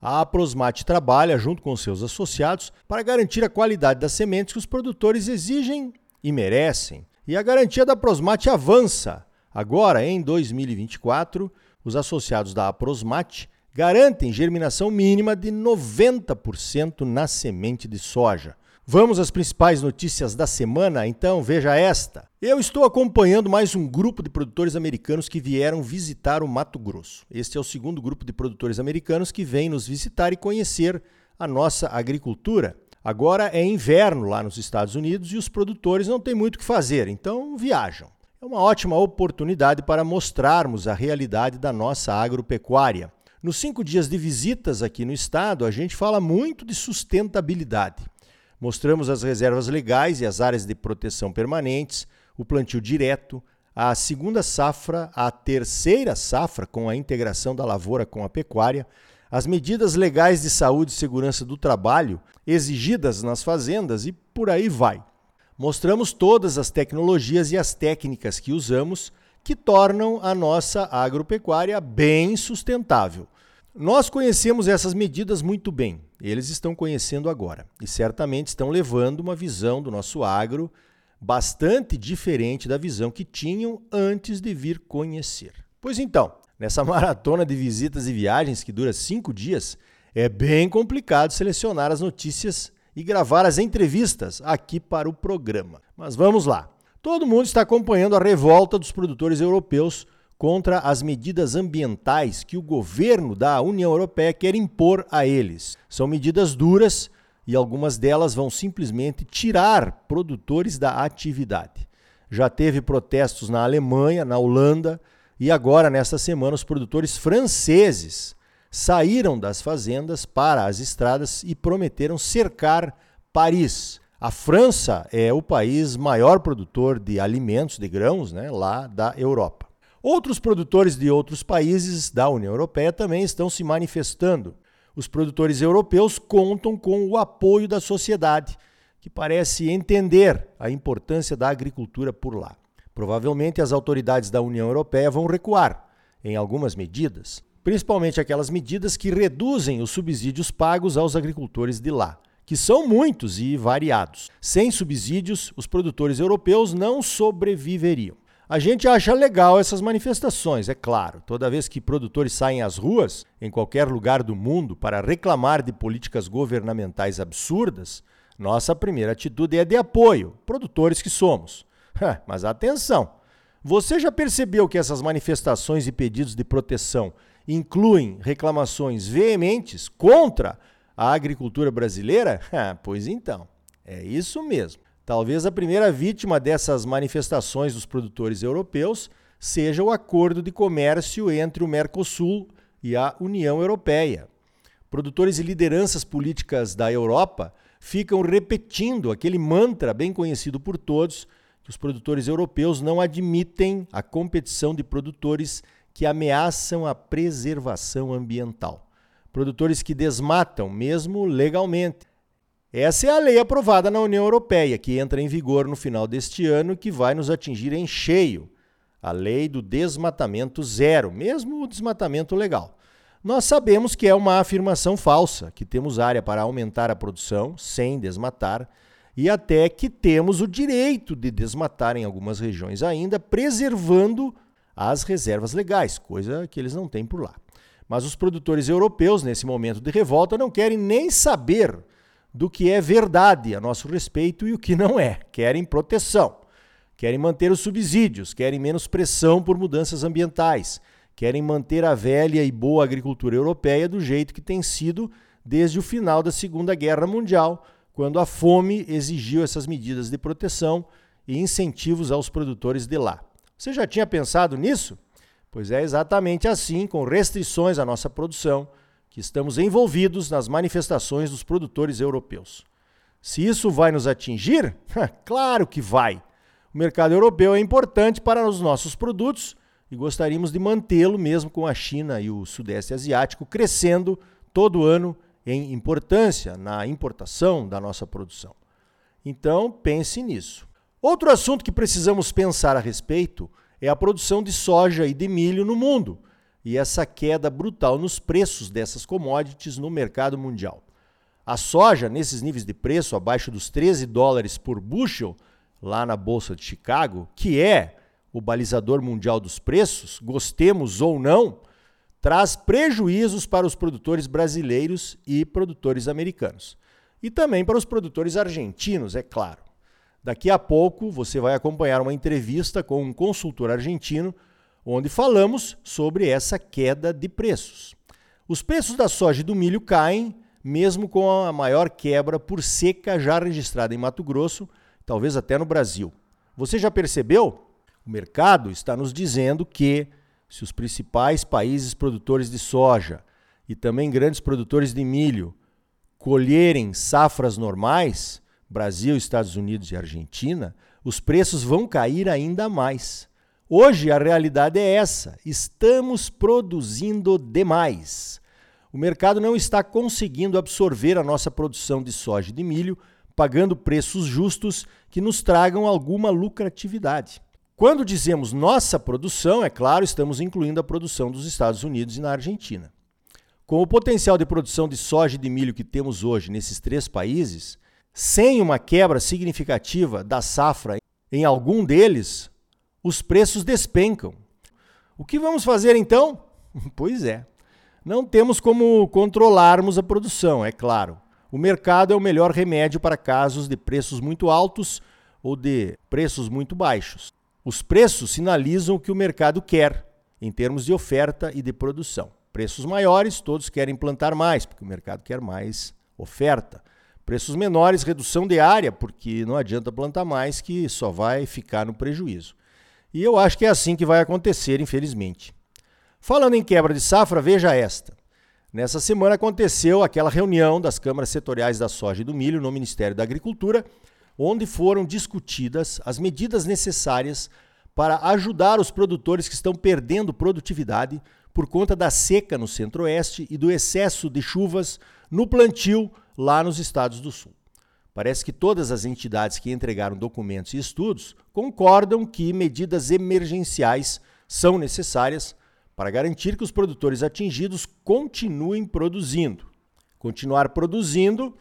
A Aprosmate trabalha junto com seus associados para garantir a qualidade das sementes que os produtores exigem e merecem. E a garantia da Aprosmate avança. Agora, em 2024, os associados da Aprosmate garantem germinação mínima de 90% na semente de soja. Vamos às principais notícias da semana? Então veja esta. Eu estou acompanhando mais um grupo de produtores americanos que vieram visitar o Mato Grosso. Este é o segundo grupo de produtores americanos que vem nos visitar e conhecer a nossa agricultura. Agora é inverno lá nos Estados Unidos e os produtores não têm muito o que fazer, então viajam. É uma ótima oportunidade para mostrarmos a realidade da nossa agropecuária. Nos cinco dias de visitas aqui no estado, a gente fala muito de sustentabilidade. Mostramos as reservas legais e as áreas de proteção permanentes, o plantio direto, a segunda safra, a terceira safra com a integração da lavoura com a pecuária, as medidas legais de saúde e segurança do trabalho exigidas nas fazendas e por aí vai. Mostramos todas as tecnologias e as técnicas que usamos que tornam a nossa agropecuária bem sustentável. Nós conhecemos essas medidas muito bem, eles estão conhecendo agora e certamente estão levando uma visão do nosso agro bastante diferente da visão que tinham antes de vir conhecer. Pois então, nessa maratona de visitas e viagens que dura cinco dias, é bem complicado selecionar as notícias e gravar as entrevistas aqui para o programa. Mas vamos lá. Todo mundo está acompanhando a revolta dos produtores europeus contra as medidas ambientais que o governo da União Europeia quer impor a eles. São medidas duras e algumas delas vão simplesmente tirar produtores da atividade. Já teve protestos na Alemanha, na Holanda e agora, nesta semana, os produtores franceses saíram das fazendas para as estradas e prometeram cercar Paris. A França é o país maior produtor de alimentos, de grãos, né, lá da Europa. Outros produtores de outros países da União Europeia também estão se manifestando. Os produtores europeus contam com o apoio da sociedade, que parece entender a importância da agricultura por lá. Provavelmente as autoridades da União Europeia vão recuar em algumas medidas, principalmente aquelas medidas que reduzem os subsídios pagos aos agricultores de lá, que são muitos e variados. Sem subsídios, os produtores europeus não sobreviveriam. A gente acha legal essas manifestações, é claro. Toda vez que produtores saem às ruas, em qualquer lugar do mundo, para reclamar de políticas governamentais absurdas, nossa primeira atitude é de apoio, produtores que somos. Mas atenção! Você já percebeu que essas manifestações e pedidos de proteção incluem reclamações veementes contra a agricultura brasileira? pois então, é isso mesmo. Talvez a primeira vítima dessas manifestações dos produtores europeus seja o acordo de comércio entre o Mercosul e a União Europeia. Produtores e lideranças políticas da Europa ficam repetindo aquele mantra bem conhecido por todos que os produtores europeus não admitem a competição de produtores que ameaçam a preservação ambiental. Produtores que desmatam, mesmo legalmente, essa é a lei aprovada na União Europeia, que entra em vigor no final deste ano e que vai nos atingir em cheio. A lei do desmatamento zero, mesmo o desmatamento legal. Nós sabemos que é uma afirmação falsa, que temos área para aumentar a produção sem desmatar e até que temos o direito de desmatar em algumas regiões ainda, preservando as reservas legais, coisa que eles não têm por lá. Mas os produtores europeus, nesse momento de revolta, não querem nem saber do que é verdade a nosso respeito e o que não é. Querem proteção, querem manter os subsídios, querem menos pressão por mudanças ambientais, querem manter a velha e boa agricultura europeia do jeito que tem sido desde o final da Segunda Guerra Mundial, quando a fome exigiu essas medidas de proteção e incentivos aos produtores de lá. Você já tinha pensado nisso? Pois é exatamente assim, com restrições à nossa produção, que estamos envolvidos nas manifestações dos produtores europeus. Se isso vai nos atingir? claro que vai. O mercado europeu é importante para os nossos produtos e gostaríamos de mantê-lo mesmo com a China e o Sudeste Asiático crescendo todo ano em importância na importação da nossa produção. Então, pense nisso. Outro assunto que precisamos pensar a respeito é a produção de soja e de milho no mundo e essa queda brutal nos preços dessas commodities no mercado mundial. A soja, nesses níveis de preço, abaixo dos 13 dólares por bushel, lá na Bolsa de Chicago, que é o balizador mundial dos preços, gostemos ou não, traz prejuízos para os produtores brasileiros e produtores americanos. E também para os produtores argentinos, é claro. Daqui a pouco você vai acompanhar uma entrevista com um consultor argentino onde falamos sobre essa queda de preços. Os preços da soja e do milho caem, mesmo com a maior quebra por seca já registrada em Mato Grosso, talvez até no Brasil. Você já percebeu? O mercado está nos dizendo que, se os principais países produtores de soja e também grandes produtores de milho colherem safras normais, Brasil, Estados Unidos e Argentina, os preços vão cair ainda mais. Hoje a realidade é essa: estamos produzindo demais. O mercado não está conseguindo absorver a nossa produção de soja e de milho, pagando preços justos que nos tragam alguma lucratividade. Quando dizemos nossa produção, é claro, estamos incluindo a produção dos Estados Unidos e na Argentina. Com o potencial de produção de soja e de milho que temos hoje nesses três países, sem uma quebra significativa da safra em algum deles, os preços despencam. O que vamos fazer então? Pois é, não temos como controlarmos a produção, é claro. O mercado é o melhor remédio para casos de preços muito altos ou de preços muito baixos. Os preços sinalizam o que o mercado quer, em termos de oferta e de produção. Preços maiores, todos querem plantar mais, porque o mercado quer mais oferta. Preços menores, redução de área, porque não adianta plantar mais, que só vai ficar no prejuízo. E eu acho que é assim que vai acontecer, infelizmente. Falando em quebra de safra, veja esta. Nessa semana aconteceu aquela reunião das câmaras setoriais da soja e do milho no Ministério da Agricultura, onde foram discutidas as medidas necessárias para ajudar os produtores que estão perdendo produtividade por conta da seca no Centro-Oeste e do excesso de chuvas no plantio lá nos estados do Sul. Parece que todas as entidades que entregaram documentos e estudos concordam que medidas emergenciais são necessárias para garantir que os produtores atingidos continuem produzindo. Continuar produzindo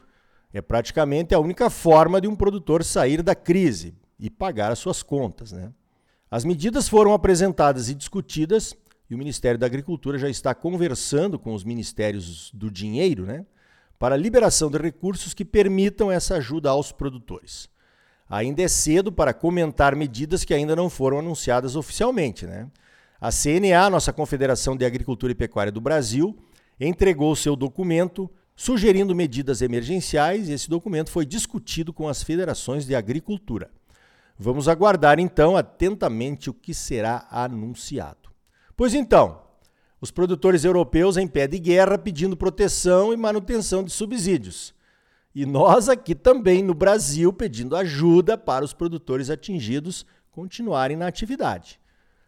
é praticamente a única forma de um produtor sair da crise e pagar as suas contas. Né? As medidas foram apresentadas e discutidas e o Ministério da Agricultura já está conversando com os ministérios do dinheiro, né? Para a liberação de recursos que permitam essa ajuda aos produtores. Ainda é cedo para comentar medidas que ainda não foram anunciadas oficialmente. Né? A CNA, nossa Confederação de Agricultura e Pecuária do Brasil, entregou seu documento sugerindo medidas emergenciais e esse documento foi discutido com as federações de agricultura. Vamos aguardar então atentamente o que será anunciado. Pois então, os produtores europeus em pé de guerra pedindo proteção e manutenção de subsídios. E nós aqui também no Brasil pedindo ajuda para os produtores atingidos continuarem na atividade.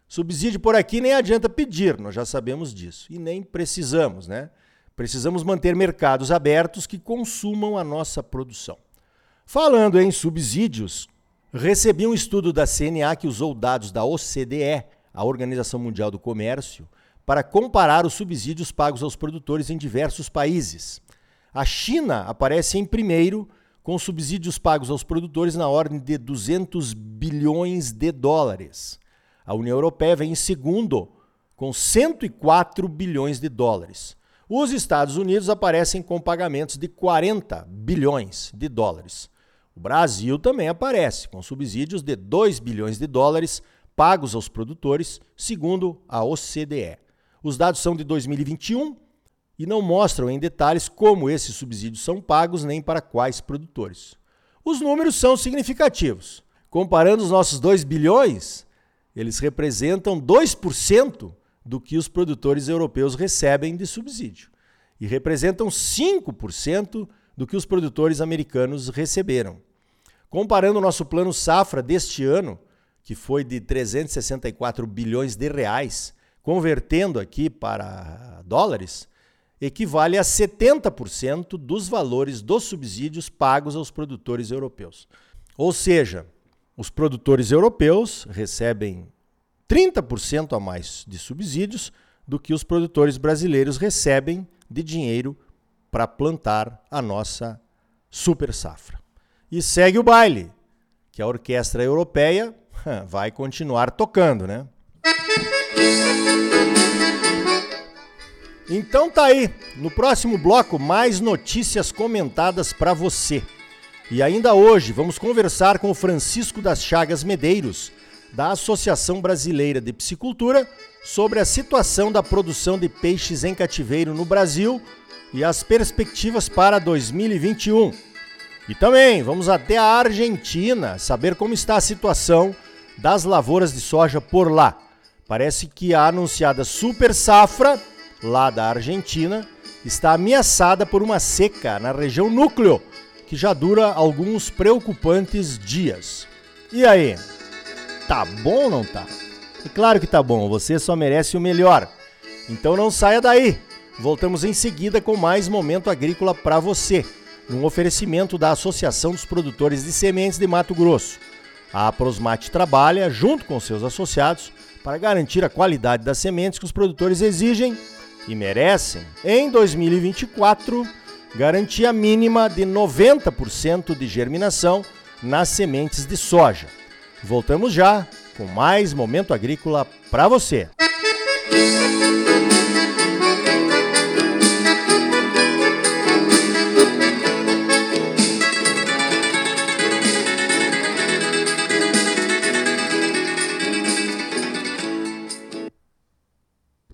Subsídio por aqui nem adianta pedir, nós já sabemos disso. E nem precisamos, né? Precisamos manter mercados abertos que consumam a nossa produção. Falando em subsídios, recebi um estudo da CNA que usou dados da OCDE, a Organização Mundial do Comércio, para comparar os subsídios pagos aos produtores em diversos países. A China aparece em primeiro, com subsídios pagos aos produtores na ordem de 200 bilhões de dólares. A União Europeia vem em segundo, com 104 bilhões de dólares. Os Estados Unidos aparecem com pagamentos de 40 bilhões de dólares. O Brasil também aparece com subsídios de 2 bilhões de dólares pagos aos produtores, segundo a OCDE. Os dados são de 2021 e não mostram em detalhes como esses subsídios são pagos nem para quais produtores. Os números são significativos. Comparando os nossos 2 bilhões, eles representam 2% do que os produtores europeus recebem de subsídio e representam 5% do que os produtores americanos receberam. Comparando o nosso plano safra deste ano, que foi de 364 bilhões de reais, convertendo aqui para dólares, equivale a 70% dos valores dos subsídios pagos aos produtores europeus. Ou seja, os produtores europeus recebem 30% a mais de subsídios do que os produtores brasileiros recebem de dinheiro para plantar a nossa super safra. E segue o baile, que a orquestra europeia vai continuar tocando, né? Então tá aí, no próximo bloco mais notícias comentadas para você. E ainda hoje vamos conversar com o Francisco das Chagas Medeiros, da Associação Brasileira de Piscicultura, sobre a situação da produção de peixes em cativeiro no Brasil e as perspectivas para 2021. E também vamos até a Argentina saber como está a situação das lavouras de soja por lá. Parece que a anunciada super safra lá da Argentina, está ameaçada por uma seca na região núcleo, que já dura alguns preocupantes dias. E aí? Tá bom ou não tá? É claro que tá bom, você só merece o melhor. Então não saia daí. Voltamos em seguida com mais momento agrícola para você, num oferecimento da Associação dos Produtores de Sementes de Mato Grosso. A Prosmate trabalha junto com seus associados para garantir a qualidade das sementes que os produtores exigem e merecem, em 2024, garantia mínima de 90% de germinação nas sementes de soja. Voltamos já com mais momento agrícola para você. Música